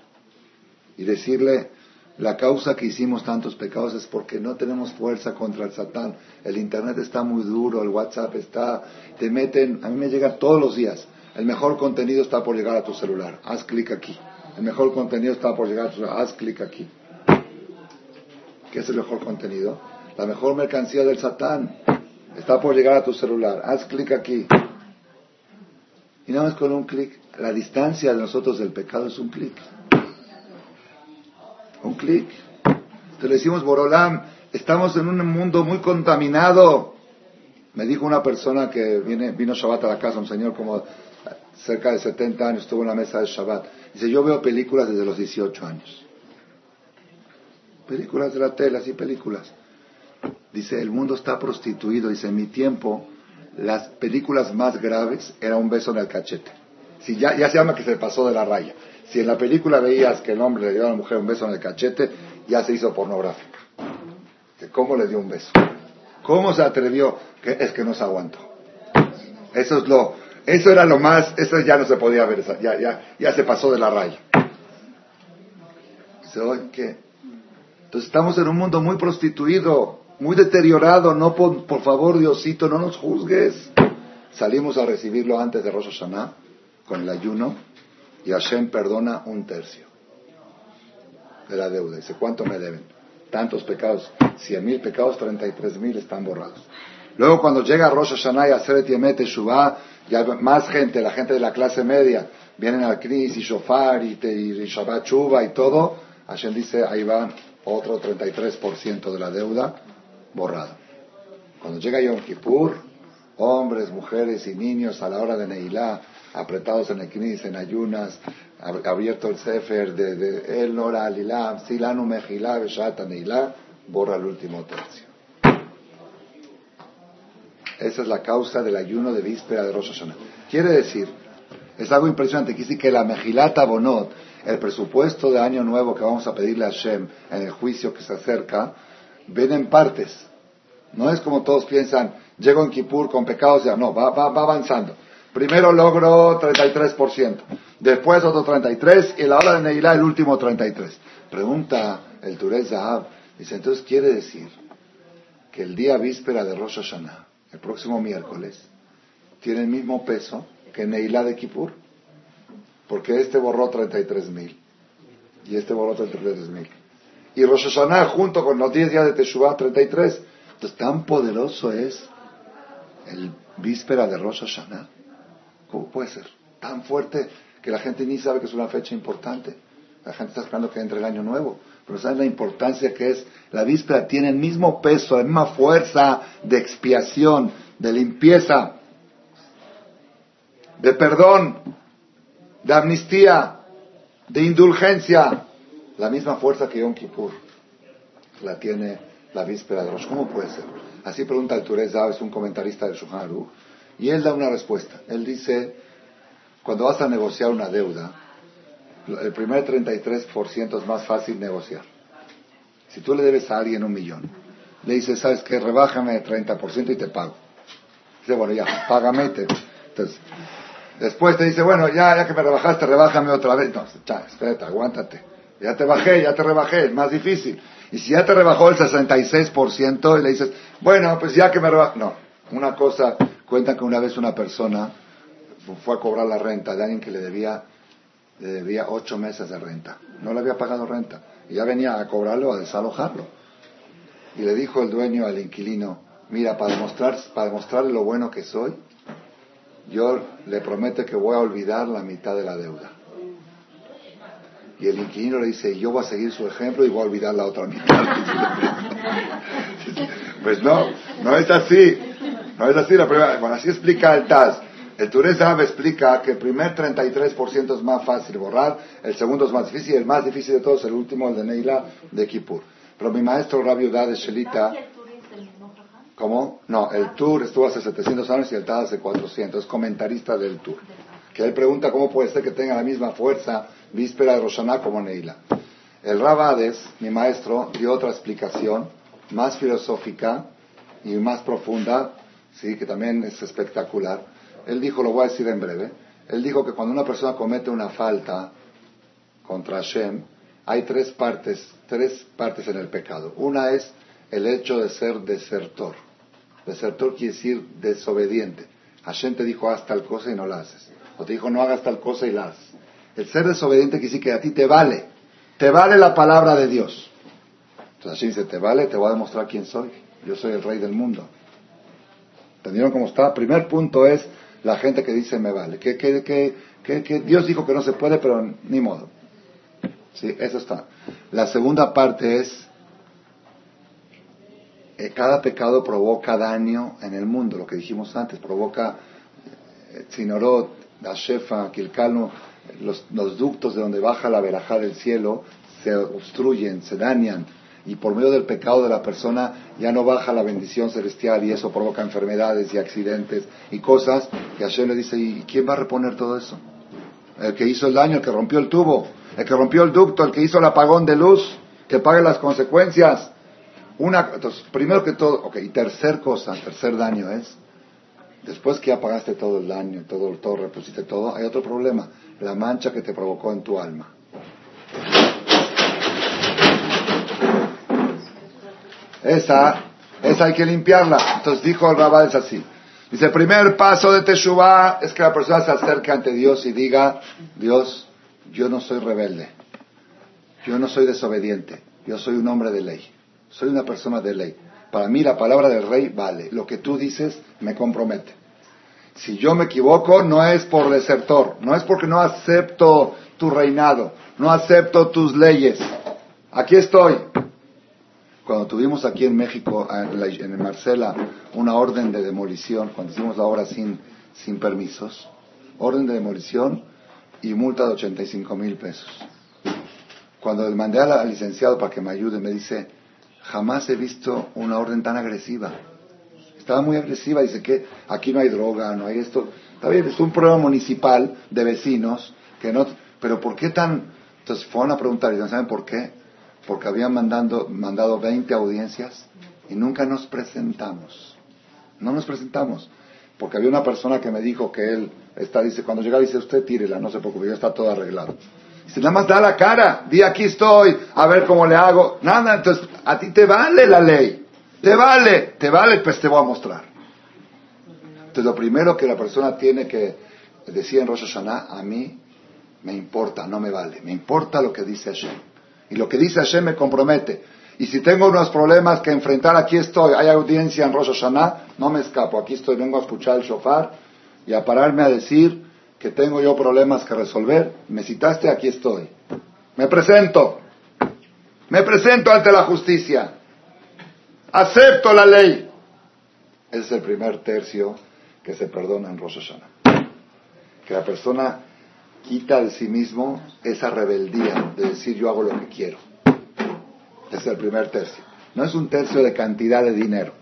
Y decirle, la causa que hicimos tantos pecados es porque no tenemos fuerza contra el Satán. El Internet está muy duro, el WhatsApp está, te meten, a mí me llega todos los días. El mejor contenido está por llegar a tu celular. Haz clic aquí. El mejor contenido está por llegar a tu celular. Haz clic aquí. ¿Qué es el mejor contenido? La mejor mercancía del Satán está por llegar a tu celular. Haz clic aquí. Y nada más con un clic. La distancia de nosotros del pecado es un clic. Un clic. Te le decimos, Borolam, estamos en un mundo muy contaminado. Me dijo una persona que viene, vino Shabbat a la casa, un señor como cerca de 70 años, estuvo en la mesa de Shabbat. Dice, yo veo películas desde los 18 años. Películas de la tele, así películas. Dice, el mundo está prostituido. Dice, en mi tiempo, las películas más graves era un beso en el cachete. Si ya, ya se llama que se pasó de la raya. Si en la película veías que el hombre le dio a la mujer un beso en el cachete, ya se hizo pornográfico. ¿Cómo le dio un beso? ¿Cómo se atrevió? Que es que no se aguantó. Eso es lo, eso era lo más, eso ya no se podía ver, ya, ya, ya se pasó de la raya. ¿qué? Entonces estamos en un mundo muy prostituido, muy deteriorado. No, por, por favor, Diosito, no nos juzgues. Salimos a recibirlo antes de Rosh Hashanah con el ayuno y Hashem perdona un tercio de la deuda. Dice, ¿cuánto me deben? Tantos pecados, cien mil pecados, treinta y tres mil están borrados. Luego cuando llega Rosh Hashanah y hacer Yemet Shuvah, ya más gente, la gente de la clase media, vienen al Knis y Shofar y, y Shabbat y todo, Hashem dice, ahí van otro 33% de la deuda borrado. Cuando llega Yom Kippur, hombres, mujeres y niños a la hora de Neilá, apretados en el Knis, en ayunas, abierto el Sefer de, El Nora Alilam, Silanu Mejilá, Beshata Neilá, borra el último tercio. Esa es la causa del ayuno de víspera de Rosh Hashanah. Quiere decir, es algo impresionante, que dice que la Mejilata Bonot, el presupuesto de año nuevo que vamos a pedirle a Hashem en el juicio que se acerca, ven en partes. No es como todos piensan, llego en Kippur con pecados, ya no, va, va, va avanzando. Primero logro 33%, después otro 33% y la hora de Neilá el último 33%. Pregunta el Turez Zahab, dice, entonces quiere decir que el día víspera de Rosh Hashanah, el próximo miércoles, tiene el mismo peso que Neilá de Kippur, porque este borró 33 mil y este borró 33 mil. Y Rosh Hashanah junto con los 10 días de Teshuvah 33. Entonces tan poderoso es el víspera de Rosh Hashanah. ¿Cómo puede ser? Tan fuerte que la gente ni sabe que es una fecha importante. La gente está esperando que entre el año nuevo. Pero ¿saben la importancia que es? La víspera tiene el mismo peso, la misma fuerza de expiación, de limpieza, de perdón, de amnistía, de indulgencia. La misma fuerza que Yom Kippur la tiene la víspera de Rosh. ¿Cómo puede ser? Así pregunta el Turez es un comentarista del Shulchan y él da una respuesta. Él dice, cuando vas a negociar una deuda, el primer 33% es más fácil negociar. Si tú le debes a alguien un millón, le dices, ¿sabes qué? Rebájame el 30% y te pago. Dice, bueno, ya, págame y te... Entonces, después te dice, bueno, ya, ya que me rebajaste, rebájame otra vez. No, ya, espérate, aguántate. Ya te bajé, ya te rebajé, es más difícil. Y si ya te rebajó el 66% y le dices, bueno, pues ya que me rebajó... No, una cosa, cuenta que una vez una persona fue a cobrar la renta de alguien que le debía, le debía ocho meses de renta. No le había pagado renta. Y ya venía a cobrarlo, a desalojarlo. Y le dijo el dueño al inquilino, mira, para, demostrar, para demostrarle lo bueno que soy, yo le prometo que voy a olvidar la mitad de la deuda. Y el inquilino le dice, yo voy a seguir su ejemplo y voy a olvidar la otra mitad. [LAUGHS] pues no, no es así. No es así la primera. Bueno, así explica el Taz. El Turez explica que el primer 33% es más fácil borrar, el segundo es más difícil, y el más difícil de todos, el último, el de Neila de Kippur. Pero mi maestro Rabbi de Shelita... ¿Cómo? No, el Tour estuvo hace 700 años y el Taz hace 400. Es comentarista del Tour. Que él pregunta cómo puede ser que tenga la misma fuerza víspera de Roshaná como Neila. El Rabades, mi maestro, dio otra explicación más filosófica y más profunda, sí, que también es espectacular él dijo, lo voy a decir en breve, él dijo que cuando una persona comete una falta contra Hashem, hay tres partes, tres partes en el pecado. Una es el hecho de ser desertor. Desertor quiere decir desobediente. Hashem te dijo haz tal cosa y no la haces. O te dijo no hagas tal cosa y la haces. El ser desobediente quiere decir que a ti te vale. Te vale la palabra de Dios. Entonces Hashem dice, te vale, te voy a demostrar quién soy. Yo soy el rey del mundo. ¿Entendieron cómo está? Primer punto es la gente que dice me vale. Que, Dios dijo que no se puede, pero ni modo. Sí, eso está. La segunda parte es eh, cada pecado provoca daño en el mundo, lo que dijimos antes, provoca eh, Zinorot, la Shefa, Kilcalno, los, los ductos de donde baja la verajá del cielo se obstruyen, se dañan, y por medio del pecado de la persona ya no baja la bendición celestial y eso provoca enfermedades y accidentes y cosas. Y Hashem le dice, ¿y quién va a reponer todo eso? El que hizo el daño, el que rompió el tubo, el que rompió el ducto, el que hizo el apagón de luz, que pague las consecuencias. Una, entonces, primero que todo, ok, y tercer cosa, tercer daño es, después que apagaste todo el daño, todo, todo, repusiste todo, hay otro problema, la mancha que te provocó en tu alma. Esa, esa hay que limpiarla. Entonces dijo el Rabá es así. Dice, el primer paso de Teshuvah es que la persona se acerque ante Dios y diga, Dios, yo no soy rebelde, yo no soy desobediente, yo soy un hombre de ley, soy una persona de ley. Para mí la palabra del rey vale, lo que tú dices me compromete. Si yo me equivoco no es por desertor, no es porque no acepto tu reinado, no acepto tus leyes. Aquí estoy, cuando tuvimos aquí en México, en Marcela, una orden de demolición, cuando hicimos la obra sin, sin permisos, orden de demolición y multa de 85 mil pesos. Cuando le mandé al licenciado para que me ayude, me dice, jamás he visto una orden tan agresiva. Estaba muy agresiva, dice que aquí no hay droga, no hay esto. Está bien, es un problema municipal de vecinos, que no, pero ¿por qué tan? Entonces fueron a preguntar, y ¿saben por qué? Porque habían mandando, mandado 20 audiencias y nunca nos presentamos. No nos presentamos. Porque había una persona que me dijo que él está, dice, cuando llega dice, usted tírela, no se preocupe, ya está todo arreglado. Dice, nada más da la cara, di aquí estoy, a ver cómo le hago. Nada, entonces, a ti te vale la ley. Te vale, te vale, pues te voy a mostrar. Entonces, lo primero que la persona tiene que decir en Rosh Hashanah, a mí me importa, no me vale. Me importa lo que dice Hashem. Y lo que dice Hashem me compromete. Y si tengo unos problemas que enfrentar, aquí estoy. Hay audiencia en Rosh Hashanah, no me escapo. Aquí estoy, vengo a escuchar el shofar y a pararme a decir que tengo yo problemas que resolver. Me citaste, aquí estoy. Me presento. Me presento ante la justicia. Acepto la ley. Ese es el primer tercio que se perdona en Rosh Hashanah. Que la persona quita de sí mismo esa rebeldía de decir yo hago lo que quiero. Es el primer tercio. No es un tercio de cantidad de dinero.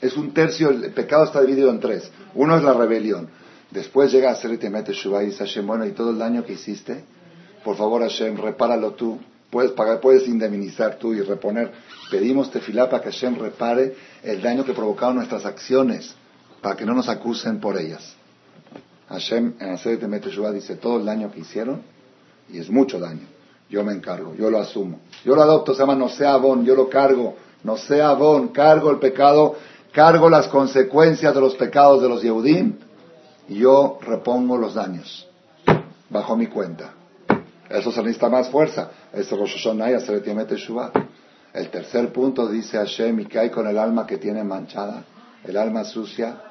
Es un tercio, el pecado está dividido en tres. Uno es la rebelión. Después llega a ser y te mete Shubá y dice Hashem, bueno, y todo el daño que hiciste, por favor Hashem, repáralo tú. Puedes pagar, puedes indemnizar tú y reponer. Pedimos tefilá para que Hashem repare el daño que provocaron nuestras acciones, para que no nos acusen por ellas. Hashem en Aseret Meteshuvah dice todo el daño que hicieron, y es mucho daño. Yo me encargo, yo lo asumo. Yo lo adopto, se llama no sea bon, yo lo cargo. No sea bon, cargo el pecado, cargo las consecuencias de los pecados de los Yehudim y yo repongo los daños bajo mi cuenta. Eso se necesita más fuerza. Eso Rosh Hashanah y El tercer punto dice Hashem y que hay con el alma que tiene manchada, el alma sucia,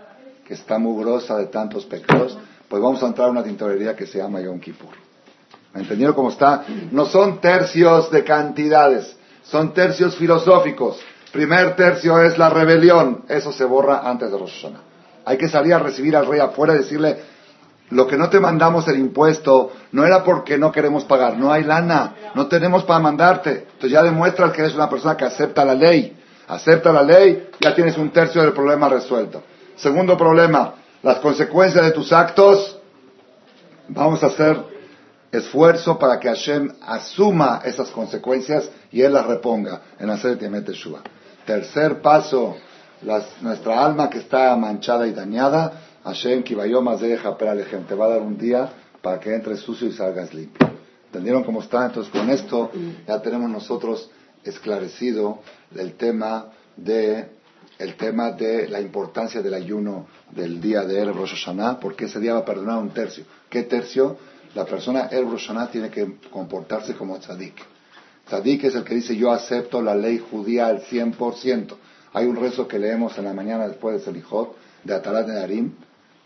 que está mugrosa de tantos pecados pues vamos a entrar a una tintorería que se llama Yom Kippur. ¿Me entendieron cómo está? No son tercios de cantidades, son tercios filosóficos. Primer tercio es la rebelión, eso se borra antes de Rosh. Hay que salir a recibir al rey afuera y decirle, lo que no te mandamos el impuesto no era porque no queremos pagar, no hay lana, no tenemos para mandarte. Entonces ya demuestras que eres una persona que acepta la ley. Acepta la ley, ya tienes un tercio del problema resuelto. Segundo problema, las consecuencias de tus actos, vamos a hacer esfuerzo para que Hashem asuma esas consecuencias y Él las reponga en hacer Shua. Tercer paso, nuestra alma que está manchada y dañada, Hashem Kibayom deja te va a dar un día para que entres sucio y salgas limpio. ¿Entendieron cómo está? Entonces con esto ya tenemos nosotros esclarecido el tema de el tema de la importancia del ayuno del día de El Rosh Hashanah, porque ese día va a perdonar un tercio. ¿Qué tercio? La persona El Rosh tiene que comportarse como tzadik. Tzadik es el que dice yo acepto la ley judía al 100%. Hay un rezo que leemos en la mañana después de Selijot, de Atarat Nedarim,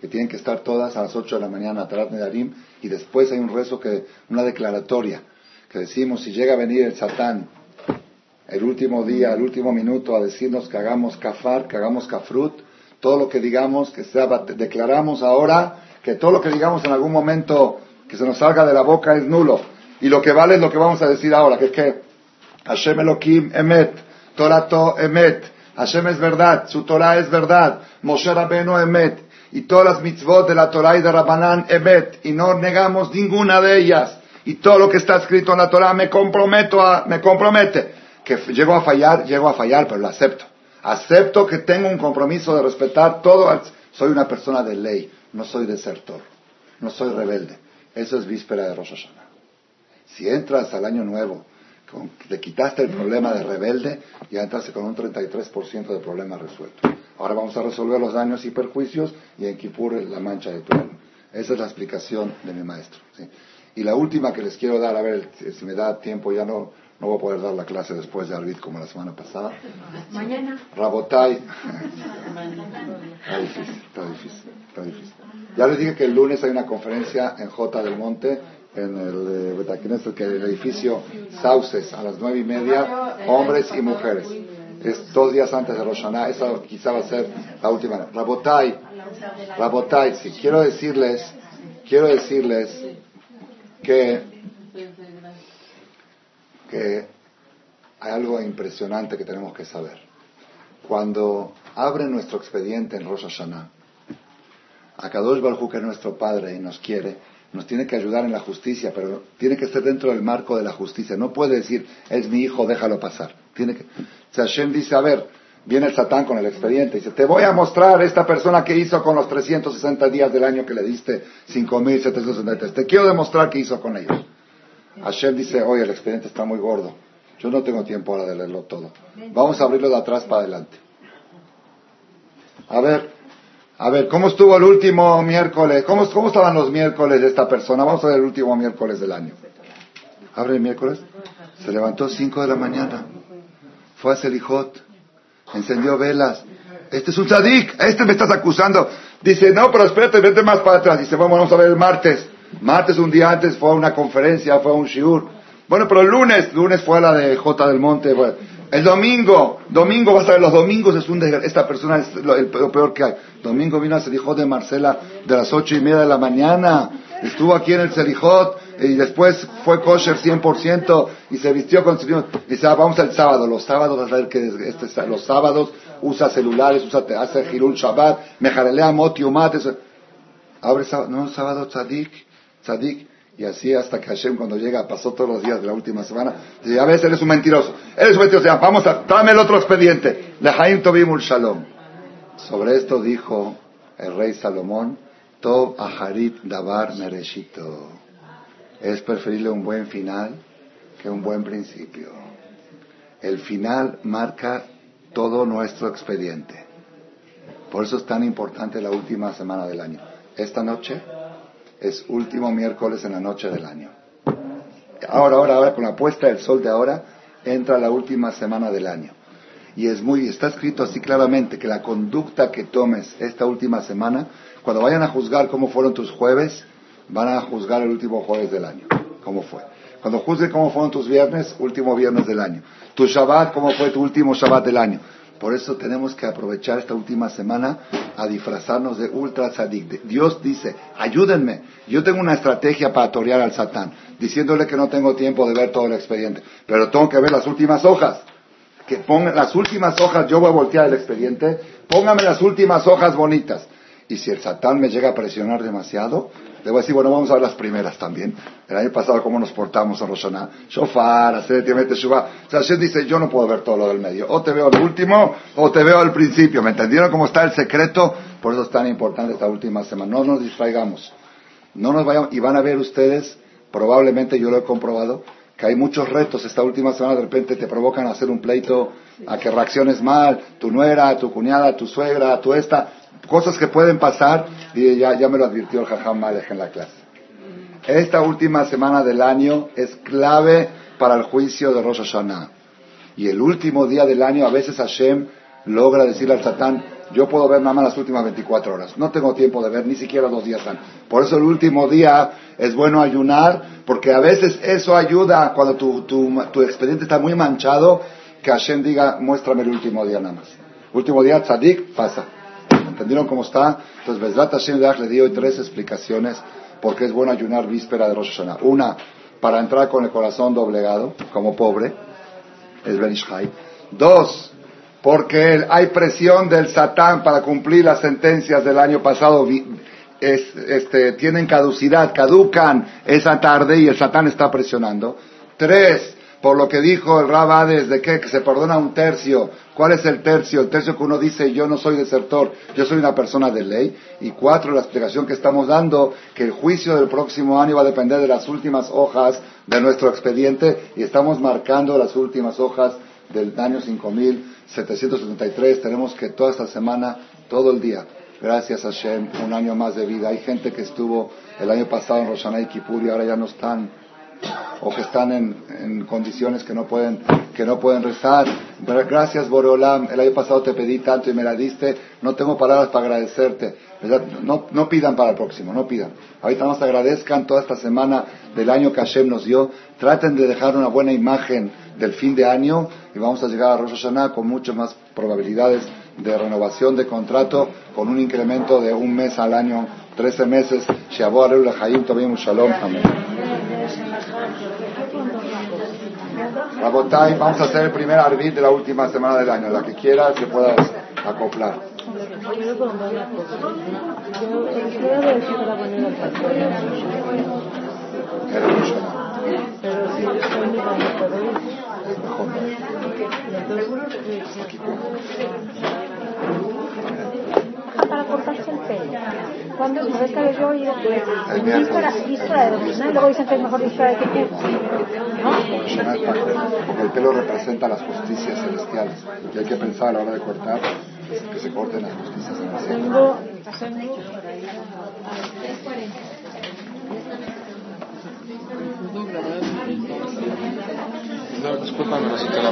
que tienen que estar todas a las 8 de la mañana Atarat Nedarim, y después hay un rezo que, una declaratoria, que decimos si llega a venir el Satán el último día, el último minuto, a decirnos que hagamos kafar, que hagamos kafrut, todo lo que digamos, que sea, declaramos ahora que todo lo que digamos en algún momento que se nos salga de la boca es nulo. Y lo que vale es lo que vamos a decir ahora, que es que Hashem Elohim Emet, Torato Emet, Hashem es verdad, su Torah es verdad, Moshe Rabbeinu Emet, y todas las mitzvot de la Torah y de Rabbanán Emet, y no negamos ninguna de ellas. Y todo lo que está escrito en la Torah me comprometo a, me compromete. Que llego a fallar, llego a fallar, pero lo acepto. Acepto que tengo un compromiso de respetar todo. Soy una persona de ley, no soy desertor, no soy rebelde. Eso es víspera de Rosh. Si entras al año nuevo, con, te quitaste el problema de rebelde, ya entraste con un 33% de problema resuelto. Ahora vamos a resolver los daños y perjuicios y en la mancha de tu alma. Esa es la explicación de mi maestro. Y la última que les quiero dar, a ver si me da tiempo, ya no, no voy a poder dar la clase después de Arvid como la semana pasada.
Mañana.
Rabotai. está difícil, está difícil, está difícil. Ya les dije que el lunes hay una conferencia en J del Monte, en el eh, que el edificio Sauces, a las nueve y media, hombres y mujeres. Es dos días antes de Roshaná, esa quizá va a ser la última. Rabotai, Rabotai, sí, quiero decirles, quiero decirles que, que hay algo impresionante que tenemos que saber. Cuando abre nuestro expediente en Rosh Hashanah, Akadosh Baruj que es nuestro Padre y nos quiere, nos tiene que ayudar en la justicia, pero tiene que ser dentro del marco de la justicia. No puede decir, es mi hijo, déjalo pasar. Tiene que... Sea, Hashem dice, a ver, viene el Satán con el expediente, dice, te voy a mostrar esta persona que hizo con los 360 días del año que le diste 5.763. Te quiero demostrar qué hizo con ellos. Hashem dice, oye, el expediente está muy gordo. Yo no tengo tiempo ahora de leerlo todo. Vamos a abrirlo de atrás para adelante. A ver, a ver, ¿cómo estuvo el último miércoles? ¿Cómo, ¿Cómo estaban los miércoles de esta persona? Vamos a ver el último miércoles del año. ¿Abre el miércoles? Se levantó 5 de la mañana. Fue a Selijot. Encendió velas. Este es un tzadik. Este me estás acusando. Dice, no, pero espérate, vete más para atrás. Dice, vamos, vamos a ver el martes. Martes, un día antes, fue a una conferencia, fue a un shiur. Bueno, pero el lunes, lunes fue a la de J del Monte. El domingo, domingo vas a ver, los domingos es un esta persona es lo, el, peor que hay. Domingo vino a Selijot de Marcela de las ocho y media de la mañana, estuvo aquí en el Selijot y después fue kosher 100% y se vistió con su... Dice, ah, vamos al sábado, los sábados, a ver que este, los sábados usa celulares, usa, hace Hirul Shabbat, mejarelea moti umat, abre sábado, no, sábado tzadik, tzadik, y así hasta que Hashem cuando llega, pasó todos los días de la última semana, dice, a veces eres un mentiroso, eres un mentiroso, vamos a, dame el otro expediente, Lehaim Tobimul Shalom. Sobre esto dijo el rey Salomón, Tob Aharit Davar Mereshito. Es preferible un buen final que un buen principio. El final marca todo nuestro expediente. Por eso es tan importante la última semana del año. Esta noche es último miércoles en la noche del año. Ahora, ahora, ahora, con la puesta del sol de ahora, entra la última semana del año. Y es muy, está escrito así claramente que la conducta que tomes esta última semana, cuando vayan a juzgar cómo fueron tus jueves, van a juzgar el último jueves del año, cómo fue. Cuando juzguen cómo fueron tus viernes, último viernes del año. Tu Shabbat, cómo fue tu último Shabbat del año. Por eso tenemos que aprovechar esta última semana a disfrazarnos de ultra tzadik. Dios dice, ayúdenme. Yo tengo una estrategia para torear al Satán, diciéndole que no tengo tiempo de ver todo el expediente, pero tengo que ver las últimas hojas. Que pongan las últimas hojas, yo voy a voltear el expediente, póngame las últimas hojas bonitas. Y si el Satán me llega a presionar demasiado, le voy a decir, bueno, vamos a ver las primeras también. El año pasado, cómo nos portamos en Roshaná. Shofar, hacer Shubá. O sea, Hashem dice, yo no puedo ver todo lo del medio. O te veo al último, o te veo al principio. ¿Me entendieron cómo está el secreto? Por eso es tan importante esta última semana. No nos distraigamos. No nos vayamos. Y van a ver ustedes, probablemente yo lo he comprobado, que hay muchos retos esta última semana. De repente te provocan a hacer un pleito, a que reacciones mal. Tu nuera, tu cuñada, tu suegra, tu esta cosas que pueden pasar, y ya, ya me lo advirtió el Jajam Malek en la clase. Esta última semana del año es clave para el juicio de Rosh Hashanah. Y el último día del año, a veces Hashem logra decirle al Satán, yo puedo ver nada más las últimas 24 horas. No tengo tiempo de ver ni siquiera dos días antes. Por eso el último día es bueno ayunar, porque a veces eso ayuda cuando tu, tu, tu expediente está muy manchado que Hashem diga, muéstrame el último día nada más. Último día, tzadik, pasa. ¿Entendieron cómo está? Entonces, Besdat Hashem le di hoy tres explicaciones porque es bueno ayunar víspera de Rosh Hashanah. Una, para entrar con el corazón doblegado, como pobre, es Benishai. Dos, porque hay presión del Satán para cumplir las sentencias del año pasado. este, tienen caducidad, caducan esa tarde y el Satán está presionando. Tres, por lo que dijo el Rabá desde que, que se perdona un tercio. ¿Cuál es el tercio? El tercio que uno dice, yo no soy desertor, yo soy una persona de ley. Y cuatro, la explicación que estamos dando, que el juicio del próximo año va a depender de las últimas hojas de nuestro expediente y estamos marcando las últimas hojas del año 5773. Tenemos que toda esta semana, todo el día, gracias a Hashem, un año más de vida. Hay gente que estuvo el año pasado en Roshaná y Kippur y ahora ya no están o que están en, condiciones que no pueden que no pueden rezar. Gracias Boreolam, el año pasado te pedí tanto y me la diste, no tengo palabras para agradecerte. No, no pidan para el próximo, no pidan. Ahorita nos agradezcan toda esta semana del año que Hashem nos dio. Traten de dejar una buena imagen del fin de año y vamos a llegar a Rosh Hashanah con muchas más probabilidades de renovación de contrato, con un incremento de un mes al año, 13 meses. Shalom. Amén. Rabotay, vamos a hacer el primer arbit de la última semana del año. La que quiera se pueda acoplar.
Para cortarse el pelo. Cuando es mejor cabello y después víspera, víspera de dominar, y luego dicen que es mejor víspera de que
Porque el pelo representa las justicias celestiales. Y hay que pensar a la hora de cortar que se corten las justicias celestiales. Tengo, No, discúlpame, no sé qué la